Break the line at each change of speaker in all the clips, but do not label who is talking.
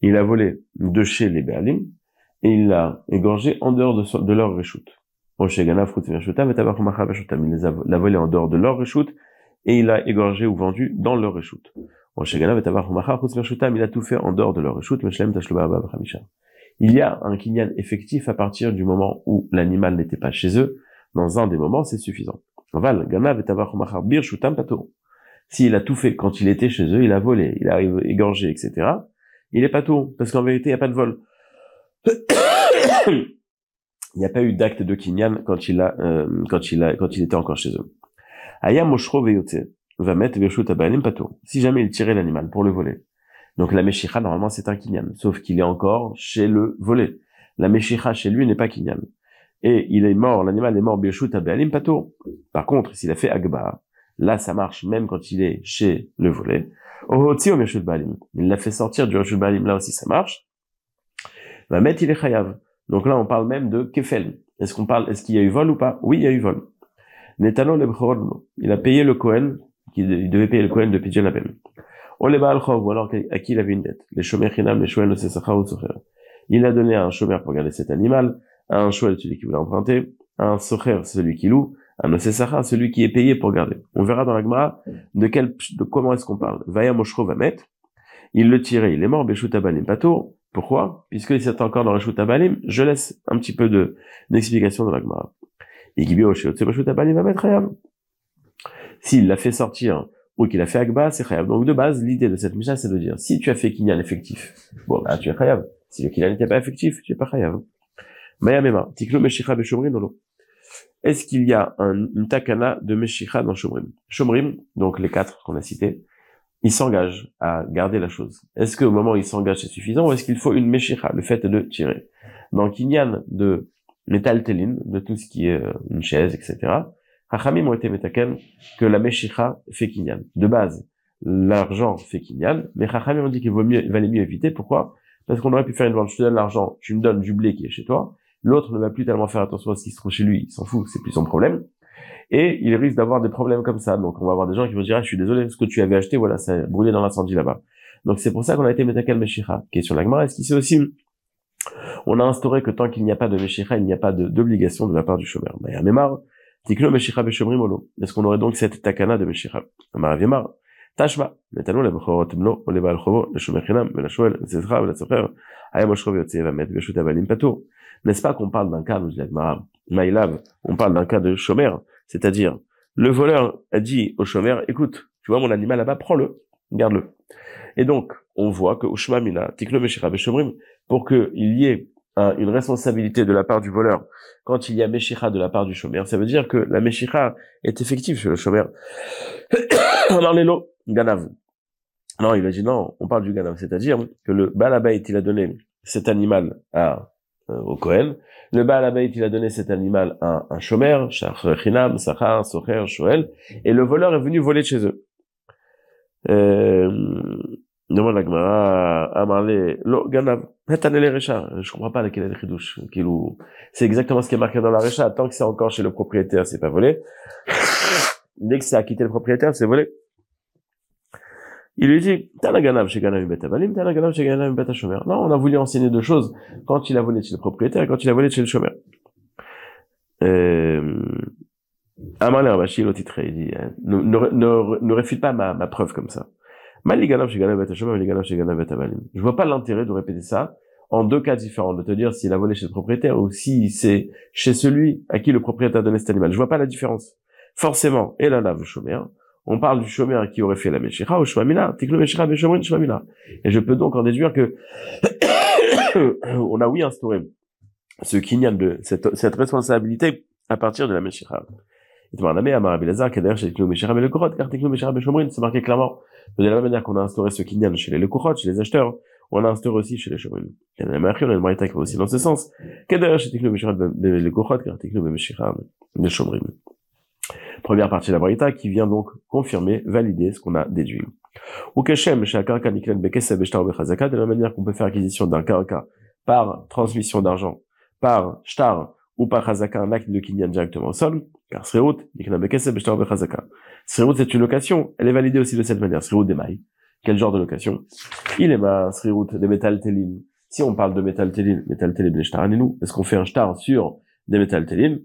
Il a volé de chez les Be'alim et il l'a égorgé en dehors de, leur Reshut. Il l'a volé en dehors de leur Reshut et il l'a égorgé ou vendu dans leur Reshut. Il a tout fait en dehors de leur Reshut. Il y a un kinyan effectif à partir du moment où l'animal n'était pas chez eux. Dans un des moments, c'est suffisant. S'il a tout fait quand il était chez eux, il a volé, il a égorgé, etc. Il est pas tout, parce qu'en vérité, il n'y a pas de vol. il n'y a pas eu d'acte de kinyan quand il a, euh, quand il a, quand il était encore chez eux. Aya moshro va mettre Si jamais il tirait l'animal pour le voler. Donc la meshicha, normalement, c'est un kinyan. Sauf qu'il est encore chez le volé. La meshicha chez lui n'est pas kinyan et il est mort, l'animal est mort Birshut Abealim Pato. Par contre, s'il a fait Agba, là ça marche même quand il est chez le volet. Il l'a fait sortir du Rishut Baalim, là aussi ça marche. Va il est Chayav. Donc là on parle même de Kefel. Est-ce qu'on parle, est-ce qu'il y a eu vol ou pas? Oui, il y a eu vol. Netano il a payé le Kohen, il devait payer le Kohen de Pidjan Abel. ou alors à qui il avait une dette? Les Shomer les Shoel, Il a donné à un Shomer pour garder cet animal, un Shoel, celui qui voulait emprunter, un Socher, celui qui loue, un Osesara, celui qui est payé pour garder. On verra dans la Gemara de quel, de comment est-ce qu'on parle. Vaya Moshro va mettre, il le tirait, il est mort, Beshut Abalim Pato. Pourquoi? Puisqu'il s'est encore dans Reshut Abalim, je laisse un petit peu de, d'explication dans la Gemara. Va mettre S'il l'a fait sortir, ou qu'il a fait Agba, c'est Chayav. Donc, de base, l'idée de cette mission, c'est de dire, si tu as fait Kinyan effectif, bon, bah, tu es Chayav. Si le Kinyan n'était pas effectif, tu es pas Chayav. Est-ce qu'il y a un, une takana de Meshicha dans Shomrim? Shomrim, donc les quatre qu'on a cités, ils s'engagent à garder la chose. Est-ce qu'au moment où ils s'engagent, c'est suffisant ou est-ce qu'il faut une Meshicha, le fait de tirer? Dans Kinyan de métal de tout ce qui est euh, une chaise, etc., Hachamim ont été métaken que la Meshicha fait Kinyan. De base, l'argent fait Kinyan, mais Hachamim ont dit qu'il valait mieux éviter. Pourquoi? Parce qu'on aurait pu faire une vente, je te donne l'argent, tu me donnes du blé qui est chez toi, L'autre ne va plus tellement faire attention à ce qui se trouve chez lui, il s'en fout, c'est plus son problème. Et il risque d'avoir des problèmes comme ça. Donc on va avoir des gens qui vont dire, ah, je suis désolé, ce que tu avais acheté, voilà, ça a brûlé dans l'incendie là-bas. Donc c'est pour ça qu'on a été Metakal Meshicha. Question Lagmar, est-ce qu'ici aussi, on a instauré que tant qu'il n'y a pas de Meshicha, il n'y a pas d'obligation de, la part du chômeur. Mais à Memar, Tiklo Meshicha Molo. Est-ce qu'on aurait donc cette takana de Meshicha? Amar Viemar. Tashma, נתנו לבכורות בנו או לבעל חובו, לשומר חינם ולשואל, לצדך ולסוחר, היה מושכו ויוצא ומת ברשות הבעלים פטור. N'est-ce pas qu'on parle d'un cas, nous dit Maïlav, on parle d'un cas de chômeur, c'est-à-dire, le voleur a dit au chômeur, écoute, tu vois mon animal là-bas, prends-le, garde-le. Et donc, on voit que Ushmamina, Tiklo Meshira pour qu'il y ait une responsabilité de la part du voleur quand il y a Meshira de la part du chômeur, ça veut dire que la Meshira est effective chez le chômeur. Ganav. Non, il a dit non, on parle du Ganav, c'est-à-dire que le Balabait, il a donné cet animal à euh, au Kohen. Le Baal il a donné cet animal à un chômeur, Chinam, Sachar, Socher, Shoel, et le voleur est venu voler chez eux. Euh, demande la Gemara, Amarle, Ganav, Recha. Je comprends pas laquelle est le chidouche. C'est exactement ce qui est marqué dans la Recha. Tant que c'est encore chez le propriétaire, c'est pas volé. Dès que c'est à quitter le propriétaire, c'est volé. Il lui dit, Tanaganav chez Ganav Betavalim, Tanaganav chez Ganav Shomer. Non, on a voulu enseigner deux choses quand il a volé chez le propriétaire et quand il a volé chez le chômeur. Euh, Amal Rabashi, l'autre titre, il dit, hein, ne, ne, ne, réfute pas ma, ma preuve comme ça. Maliganav chez Ganav Shomer, Maliganav chez Ganav Betavalim. Je vois pas l'intérêt de répéter ça en deux cas différents, de te dire s'il a volé chez le propriétaire ou si c'est chez celui à qui le propriétaire a donné cet animal. Je vois pas la différence. Forcément, et la lave chômeur, on parle du chômeur qui aurait fait la Meshicha ou Shmamina, Tiklo Meshicha Beshomrin Shmamina. Et je peux donc en déduire que on a oui instauré ce kinyan de cette, cette responsabilité à partir de la Meshicha. C'est marqué clairement. De la même manière qu'on a instauré ce kinyan chez les Lekurot, chez les acheteurs, on a instauré aussi chez les Shomrim. Il y a une on a une marita qui aussi dans ce sens. Qu'est-ce chez Tiklo Meshicha Lekurot, car Tiklo Meshicha Beshomrim. Première partie de la Braïta qui vient donc confirmer, valider ce qu'on a déduit. Ou Keshem, chez de la manière qu'on peut faire acquisition d'un karaka par transmission d'argent, par shtar ou par chazaka, un acte de kinyan directement au sol, car beshtar bechazaka. Sreut, c'est une location, elle est validée aussi de cette manière, sreut des mailles. Quel genre de location? Il est ma sreut, des métal télim. Si on parle de métal télim, métal télim, nous, est-ce qu'on fait un shtar sur des métal télim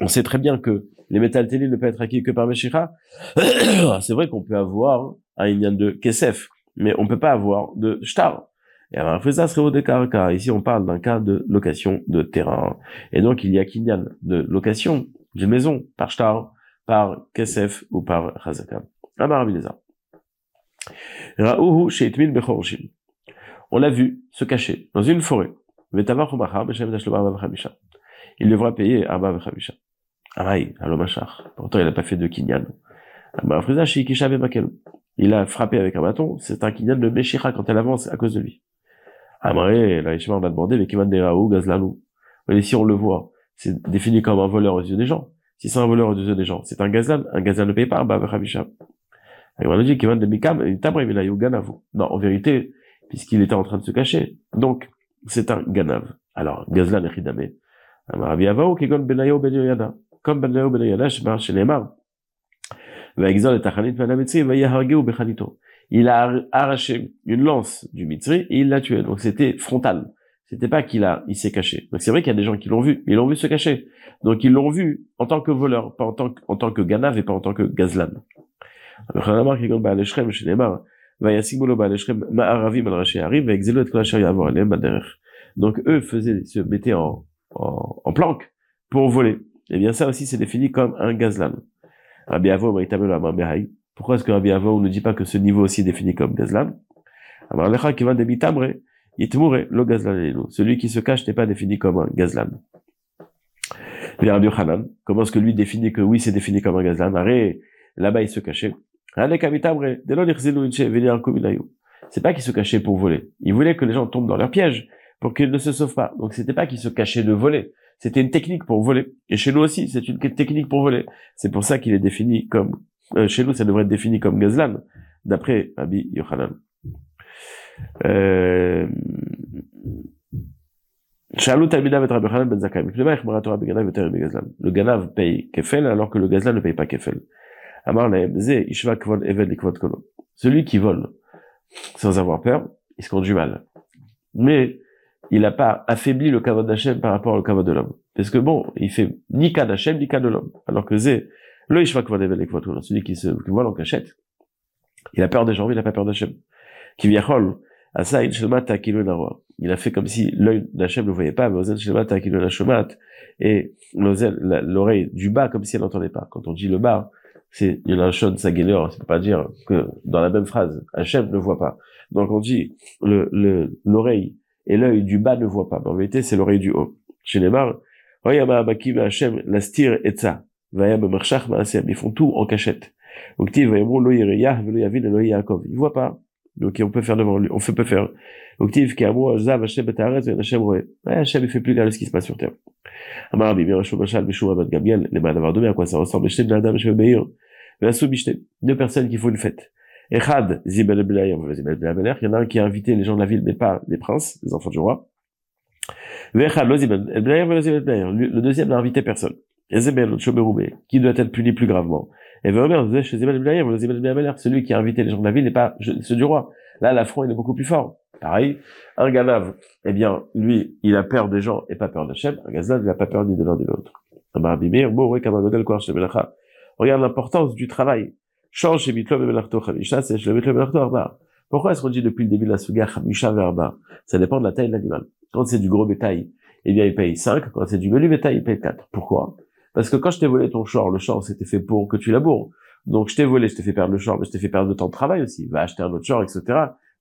on sait très bien que les métal télim ne peuvent être acquis que par Meshicha. c'est vrai qu'on peut avoir un inyan de kesef, mais on peut pas avoir de shtar. Et alors, ça serait au Ici, on parle d'un cas de location de terrain. Et donc, il y a kinyan de location d'une maison par shtar, par kesef ou par chazaka. Sheitmin bechorshim. On l'a vu se cacher dans une forêt. Il devra payer Arba Vechamisha. Amaï, alomachar. Pourtant, il n'a pas fait de kinyan. Il a frappé avec un bâton. C'est un kinyan de Meshira quand elle avance à cause de lui. Amré, la on a demandé, mais Kiman Deraou, Gazlanou. Mais si on le voit, c'est défini comme un voleur aux yeux des gens. Si c'est un voleur aux yeux des gens, c'est un gazlan. Un gazlan ne paye pas Arba Vechamisha. Et on a dit Kiman de Mikam, Non, en vérité, puisqu'il était en train de se cacher. Donc, c'est un ganav. Alors, gazlan echidame. Rabbi Avao, kegon benayo ben. Comme benayo ben shemar shenemar. Va'exol et achanit ben. Il a arraché une lance du mitzri et il l'a tué. Donc c'était frontal. C'était pas qu'il a, il s'est caché. Donc c'est vrai qu'il y a des gens qui l'ont vu, mais ils l'ont vu se cacher. Donc ils l'ont vu en tant que voleur, pas en tant que, en tant que ganav et pas en tant que gazlan. Donc eux faisaient, se mettaient en, en, en planque pour voler. Eh bien ça aussi c'est défini comme un gazlan. Rabbi Avo, pourquoi est-ce que Rabbi Avo ne dit pas que ce niveau aussi est défini comme gazlan celui qui se cache n'est pas défini comme un gazlan. Comment est-ce que lui définit que oui, c'est défini comme un gazlan Là-bas, il se cachait. C'est pas qu'il se cachait pour voler. Il voulait que les gens tombent dans leur piège pour qu'ils ne se sauvent pas. Donc c'était pas qu'il se cachait de voler. C'était une technique pour voler. Et chez nous aussi, c'est une technique pour voler. C'est pour ça qu'il est défini comme, euh, chez nous, ça devrait être défini comme gazlan, d'après Abi Yochanan. Euh, ben le ganav paye kefel alors que le gazlan ne paye pas kefel. Celui qui vole sans avoir peur, il se conduit mal. Mais il n'a pas affaibli le kavod d'Hachem par rapport au kavod de l'homme. Parce que bon, il fait ni cas d'Hachem, ni cas de l'homme. Alors que Zé, le celui qui se qui vole en cachette, il a peur des gens, il n'a pas peur d'Hachem. Qui il a fait comme si l'œil d'Hachem ne voyait pas, mais et l'oreille du bas comme si elle n'entendait pas. Quand on dit le bas, c'est il y en a un shon saguelor, ça peut pas dire que dans la même phrase, Hachem ne voit pas. Donc on dit le l'oreille et l'œil du bas ne voit pas. En vérité, c'est l'oreille du haut. Chez les ça. Ils font tout en cachette. Il voit pas. Donc on peut faire devant lui, on peut faire. Octiv qui amour zav Hashem Hashem roé. Hashem il fait plus regarder ce qui se passe sur terre. Amar Bishou Rabban Gabriel, les d'avoir donné à quoi ça ressemble. Nadam Bishtem. Deux personnes qui font une fête. Zibel Belayer, Zibel. Il y en a un qui a invité les gens de la ville, mais pas les princes, les enfants du roi. Belayer. Le deuxième n'a invité personne. Shomeroubé, qui doit être puni plus gravement. Et. Celui qui a invité les gens de la ville et pas ceux du roi. Là, l'affront, il est beaucoup plus fort. Pareil, un ganav, eh bien, lui, il a peur des gens et pas peur d'Hachem. Un gazlan, il n'a pas peur ni de l'un ni de l'autre. Regarde l'importance du travail. Pourquoi est-ce qu'on dit depuis le début de la Suga Chamisha Verba? Ça dépend de la taille de l'animal. Quand c'est du gros bétail, eh bien, il paye 5. Quand c'est du menu bétail, il paye 4. Pourquoi? Parce que quand je t'ai volé ton champ, le champ, c'était fait pour que tu laboures. Donc, je t'ai volé, je t'ai fait perdre le champ, mais je t'ai fait perdre de temps de travail aussi. Va acheter un autre champ, etc.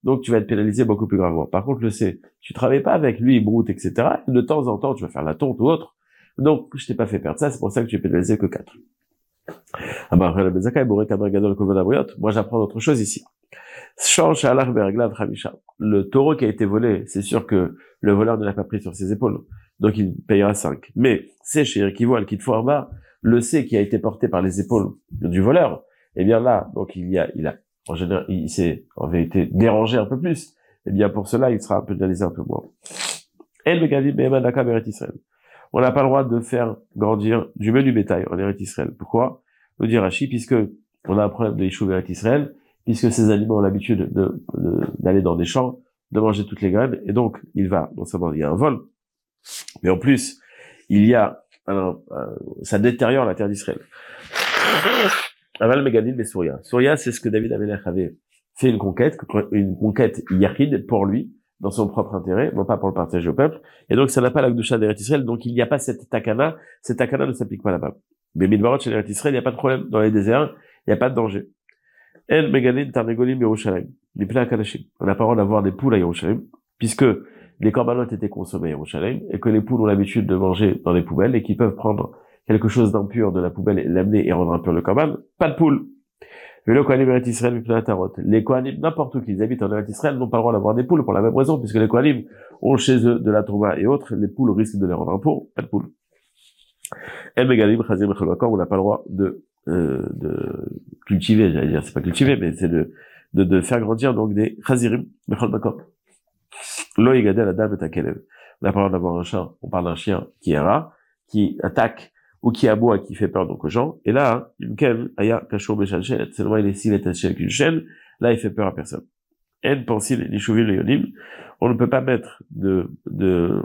Donc, tu vas être pénalisé beaucoup plus gravement. Par contre, le C, tu travailles pas avec lui, il broute, etc. de temps en temps, tu vas faire la tonte ou autre. Donc, je t'ai pas fait perdre ça, c'est pour ça que tu es pénalisé que 4. Ah bah, Moi, j'apprends autre chose ici. Le taureau qui a été volé, c'est sûr que le voleur ne l'a pas pris sur ses épaules. Donc, il payera 5. Mais, c'est chez qui voit le kit bas, le C qui a été porté par les épaules du voleur, eh bien là, donc il y a, il a, en général, il s'est en vérité dérangé un peu plus. Eh bien pour cela, il sera pénalisé un peu moins. Et le Israël. On n'a pas le droit de faire grandir du menu bétail en Eretz Israël. Pourquoi? Nous dit Rashi, puisque on a un problème de Yishuv Eretz Israël, puisque ces animaux ont l'habitude d'aller dans des champs, de manger toutes les graines, et donc il va, non seulement il y a un vol, mais en plus, il y a un, ça détériore la terre d'Israël. Aval Megadin et Souria. Souria, c'est ce que David Amelech avait fait une conquête, une conquête yachid pour lui, dans son propre intérêt, non pas pour le partager au peuple. Et donc, ça n'a pas la Gdusha d'Eretz Israël, donc il n'y a pas cette takana, cette takana ne s'applique pas là-bas. Mais Midbarot chez Israël, il n'y a pas de problème. Dans les déserts, il n'y a pas de danger. El Megadin Tarnegolim Yerushalayim. Les plats On n'a pas le droit d'avoir des poules à Yerushalayim, puisque les corbanotes étaient consommés à Yerushalayim, et que les poules ont l'habitude de manger dans les poubelles, et qu'ils peuvent prendre quelque chose d'impur de la poubelle et l'amener et rendre impur le corban, pas de poule. Le Kohanim Israël Les Kohanim, n'importe où qu'ils habitent en Eretz Israël, n'ont pas le droit d'avoir des poules pour la même raison, puisque les Kohanim ont chez eux de la tourma et autres, les poules risquent de les rendre impurs, pas de poules. El Megalim, Chazim, on n'a pas le droit de, euh, de cultiver, j'allais dire, c'est pas cultiver, mais c'est de, de, de, faire grandir donc des Chazirim, Bechol Makor. Lo Yigadel Adam et Akelev. On n'a pas le droit d'avoir un chien, on parle d'un chien qui est rare, qui attaque ou qui aboie, qui fait peur donc aux gens. Et là, aya kashur c'est normal, il est s'il est avec une chaîne, là, il fait peur à personne. En pensil leonim, on ne peut pas mettre de, de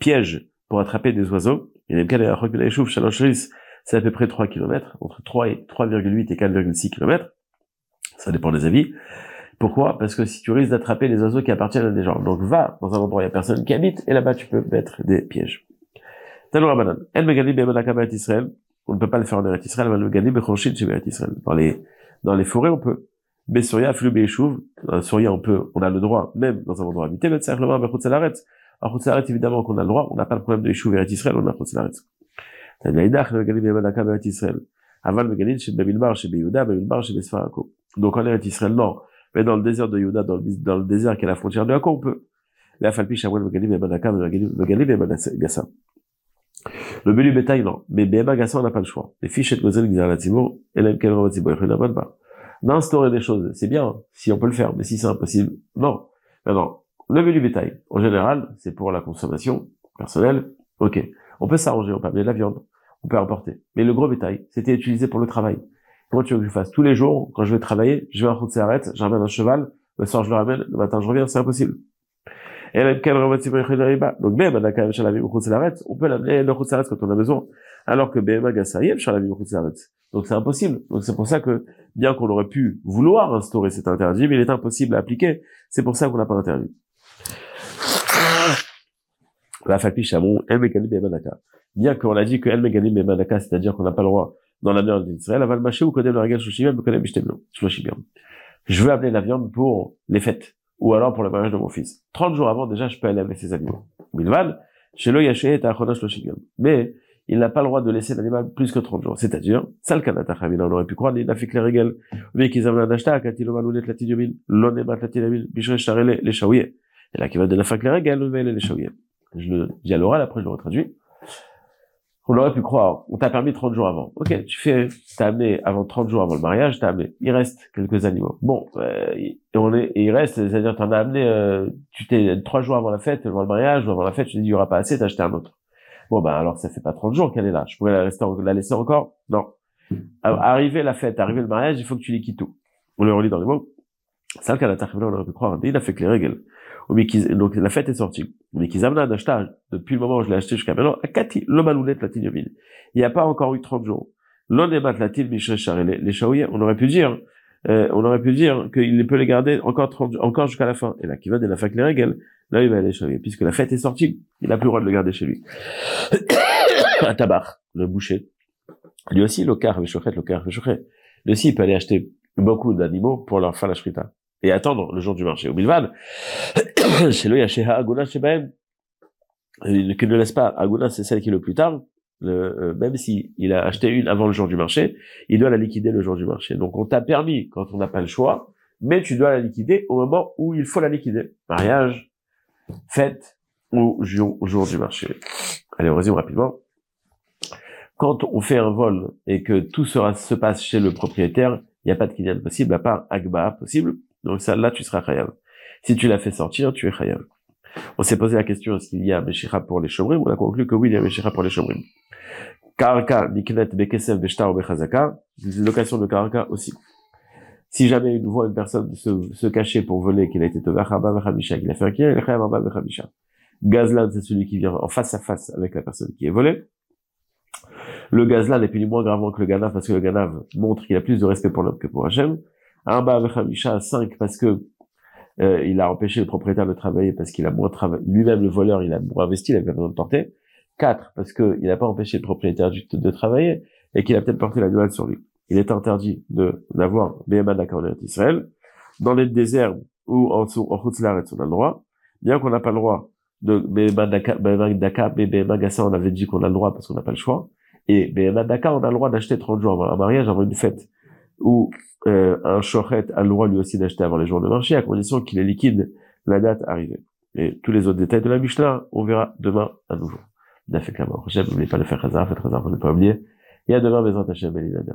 piège pour attraper des oiseaux. Et même c'est à peu près 3 km, entre 3 et 3,8 et 4,6 km. Ça dépend des avis. Pourquoi? Parce que si tu risques d'attraper les oiseaux qui appartiennent à des gens. Donc va dans un endroit où il n'y a personne qui habite, et là-bas tu peux mettre des pièges. On ne peut pas le faire en Israël, Dans les, dans les forêts, on peut. Mais Flou Beishuv, dans Souria, on peut, on a le droit, même dans un endroit habité, mais simplement, mais Khotsalaret. En évidemment a le droit, on n'a pas le problème de Israël, on a Khotsalaret. Donc en non. Mais dans le désert de Yehuda, dans le, désert qui est la frontière de Hako, on peut. Le menu bétail, non. Mais BMA Gasson, on n'a pas le choix. Les fiches et Gozel, Gizar et même quel il pas. D'instaurer des choses, c'est bien, si on peut le faire, mais si c'est impossible, non. Maintenant, le menu bétail, en général, c'est pour la consommation personnelle, ok. On peut s'arranger, on peut amener de la viande, on peut importer. Mais le gros bétail, c'était utilisé pour le travail. Comment tu veux que je fasse tous les jours, quand je vais travailler, je vais à route arrête, j'amène un cheval, le soir je le ramène, le matin je reviens, c'est impossible. Donc, même, on peut l'amener le Khutzaretz quand on a besoin. Alors que BMA Gassayem, Donc, c'est impossible. Donc, c'est pour ça que, bien qu'on aurait pu vouloir instaurer cet interdit, mais il est impossible à appliquer. C'est pour ça qu'on n'a pas interdit. La Fakpi Chamon, El Meganim Bemanaka. Bien qu'on a dit que El Meganim Bemanaka, c'est-à-dire qu'on n'a pas le droit dans la viande d'Israël, Aval Maché ou Kodem le Regal Shoshimem, Kodem Ishtemlo. Je veux amener la viande pour les fêtes ou alors pour le mariage de mon fils. 30 jours avant, déjà, je peux aller avec ces animaux. Chez le Yachet Mais, il n'a pas le droit de laisser l'animal plus que 30 jours. C'est-à-dire, Salkanatachamil, on aurait pu croire, il n'a fait les règles. Mais qu'ils avaient un les. Et là, qui va de la fac les règles, les shaouye. Je le dis à l'oral, après je le retraduis on aurait pu croire, on t'a permis 30 jours avant. Ok, tu fais, t'as amené avant 30 jours avant le mariage, t'as amené. Il reste quelques animaux. Bon, euh, et on est, il reste, c'est-à-dire t'en as amené, euh, tu t'es trois jours avant la fête, avant le mariage, avant la fête, tu dis il y aura pas assez, t'as acheté un autre. Bon ben alors ça fait pas 30 jours qu'elle est là. Je pourrais la, rester, la laisser encore? Non. Arriver la fête, arriver le mariage, il faut que tu liquides tout. On le relit dans les mots. C'est le cas on aurait pu croire. Il a fait que les règles donc la fête est sortie. Mais qu'ils amènent achetage, depuis le moment où je l'ai acheté jusqu'à maintenant, à le malounet Il n'y a pas encore eu 30 jours. L'onemat latin les, les shaouye, on aurait pu dire, euh, on aurait pu dire qu'il peut les garder encore 30, encore jusqu'à la fin. Et là, qui va de la fac les règles, là, il va aller shaouye. Puisque la fête est sortie, il n'a plus le droit de le garder chez lui. un tabac, le boucher. Lui aussi, le car, le le car, Lui aussi, il peut aller acheter beaucoup d'animaux pour leur faire la shrita et attendre le jour du marché. Au chez lui, chez Aguna, chez Ben, qu'il ne laisse pas. Aguna, c'est celle qui est le plus tard. Euh, même si il a acheté une avant le jour du marché, il doit la liquider le jour du marché. Donc on t'a permis quand on n'a pas le choix, mais tu dois la liquider au moment où il faut la liquider. Mariage, fête ou jour, du marché. Allez, on résume rapidement. Quand on fait un vol et que tout se passe chez le propriétaire, il n'y a pas de kinyan possible, à part Agba possible. Donc ça, là, tu seras khayab. Si tu l'as fait sortir, tu es khayab. On s'est posé la question, est-ce qu'il y a Meshira pour les Shomrim? On a conclu que oui, il y a Meshira pour les Shomrim. Karaka, Niknet, Bekesef, Beshtar ou Bechazaka, location de Karaka aussi. Si jamais une voit une personne se, se cacher pour voler, qu'il a été Tovachaba Vechamisha, qu'il a fait un kien, il a fait un Vechamisha. Gazlan, c'est celui qui vient en face à face avec la personne qui est volée. Le gazlan est plus ni moins gravement que le ganav parce que le ganav montre qu'il a plus de respect pour l'homme que pour Hachem. Arba Vechamisha, 5 parce que euh, il a empêché le propriétaire de travailler parce qu'il a moins travaillé, lui-même le voleur, il a moins investi, il avait besoin de porter. 4 parce qu'il n'a pas empêché le propriétaire de, travailler et qu'il a peut-être porté la l'animal sur lui. Il est interdit de d'avoir Behema d'accord en Israël. Dans les déserts ou en, en Chutzlaret, on a le droit? Bien qu'on n'a pas le droit de Behema Daka, Behema Gassa, on avait dit qu'on a le droit parce qu'on n'a pas le choix. Et Behema Daka, on a le droit d'acheter 30 jours avant un mariage, avant une fête. Ou euh, un shochet a le droit lui aussi d'acheter avant les jours de marché, à condition qu'il est liquide la date arrivée. Et tous les autres détails de la Mishnah, on verra demain à nouveau. N'oubliez pas de faire Khazar, faites pour ne pas oublier. Et à demain, Hashem, Elinada.